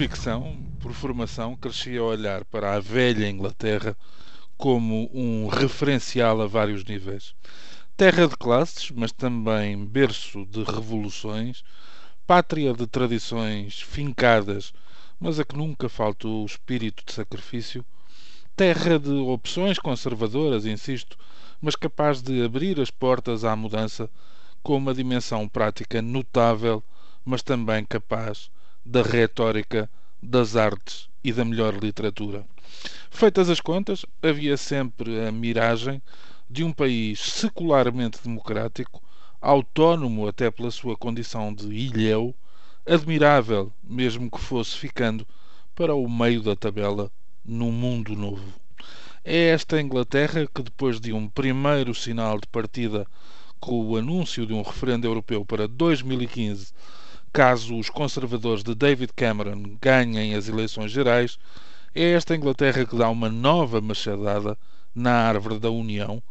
convicção, por formação, cresci a olhar para a velha Inglaterra como um referencial a vários níveis. Terra de classes, mas também berço de revoluções, pátria de tradições fincadas, mas a que nunca faltou o espírito de sacrifício, terra de opções conservadoras, insisto, mas capaz de abrir as portas à mudança com uma dimensão prática notável, mas também capaz da retórica, das artes e da melhor literatura. Feitas as contas, havia sempre a miragem de um país secularmente democrático, autónomo até pela sua condição de ilhéu, admirável, mesmo que fosse ficando para o meio da tabela num mundo novo. É esta Inglaterra que, depois de um primeiro sinal de partida com o anúncio de um referendo europeu para 2015, caso os conservadores de David Cameron ganhem as eleições gerais, é esta Inglaterra que dá uma nova machadada na árvore da União,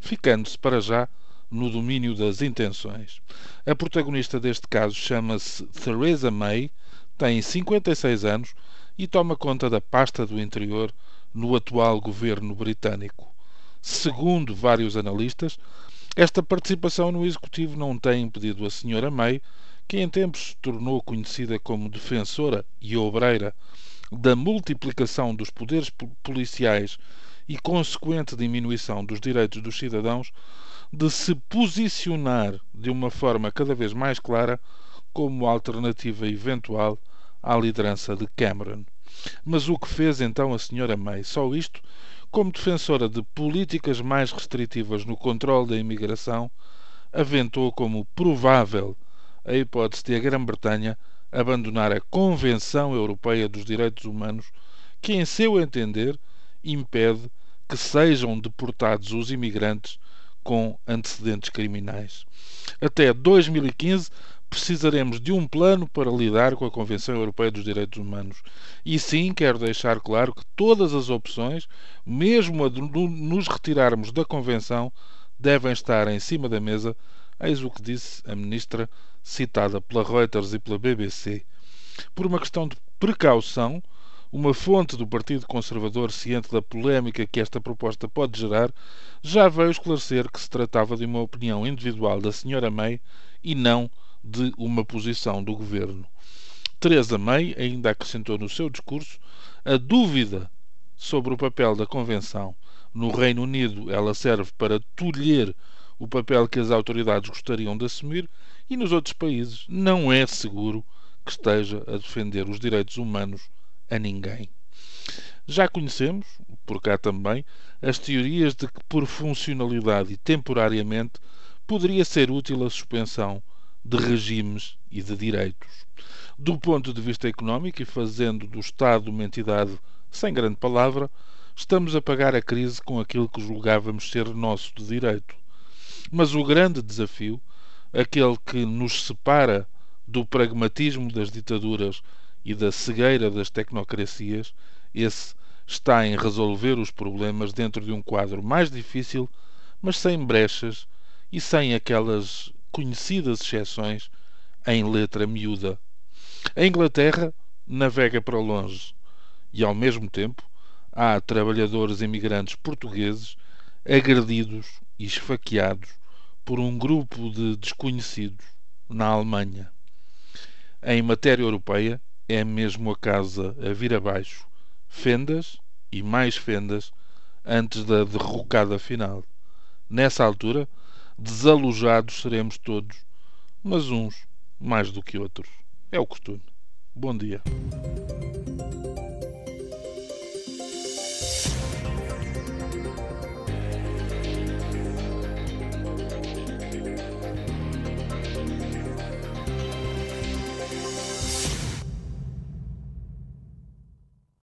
ficando-se para já no domínio das intenções. A protagonista deste caso chama-se Theresa May, tem 56 anos e toma conta da pasta do interior no atual governo britânico. Segundo vários analistas, esta participação no executivo não tem impedido a senhora May, que em tempos se tornou conhecida como defensora e obreira da multiplicação dos poderes policiais e consequente diminuição dos direitos dos cidadãos, de se posicionar de uma forma cada vez mais clara como alternativa eventual à liderança de Cameron. Mas o que fez então a senhora May? Só isto? Como defensora de políticas mais restritivas no controle da imigração, aventou como provável a hipótese de a Grã-Bretanha abandonar a Convenção Europeia dos Direitos Humanos, que, em seu entender, impede que sejam deportados os imigrantes com antecedentes criminais. Até 2015 precisaremos de um plano para lidar com a Convenção Europeia dos Direitos Humanos. E sim, quero deixar claro que todas as opções, mesmo a de nos retirarmos da Convenção, devem estar em cima da mesa. Eis o que disse a ministra citada pela Reuters e pela BBC. Por uma questão de precaução, uma fonte do Partido Conservador, ciente da polémica que esta proposta pode gerar, já veio esclarecer que se tratava de uma opinião individual da Sra. May e não de uma posição do governo. Theresa May ainda acrescentou no seu discurso a dúvida sobre o papel da Convenção. No Reino Unido, ela serve para tolher o papel que as autoridades gostariam de assumir e nos outros países não é seguro que esteja a defender os direitos humanos a ninguém. Já conhecemos, por cá também, as teorias de que, por funcionalidade e temporariamente, poderia ser útil a suspensão de regimes e de direitos. Do ponto de vista económico e fazendo do Estado uma entidade sem grande palavra, estamos a pagar a crise com aquilo que julgávamos ser nosso de direito. Mas o grande desafio aquele que nos separa do pragmatismo das ditaduras e da cegueira das tecnocracias, esse está em resolver os problemas dentro de um quadro mais difícil, mas sem brechas e sem aquelas conhecidas exceções em letra miúda. A Inglaterra navega para longe e, ao mesmo tempo, há trabalhadores imigrantes portugueses agredidos e esfaqueados por um grupo de desconhecidos na Alemanha. Em matéria europeia, é mesmo a casa a vir abaixo, fendas e mais fendas antes da derrocada final. Nessa altura, desalojados seremos todos, mas uns mais do que outros. É o costume. Bom dia.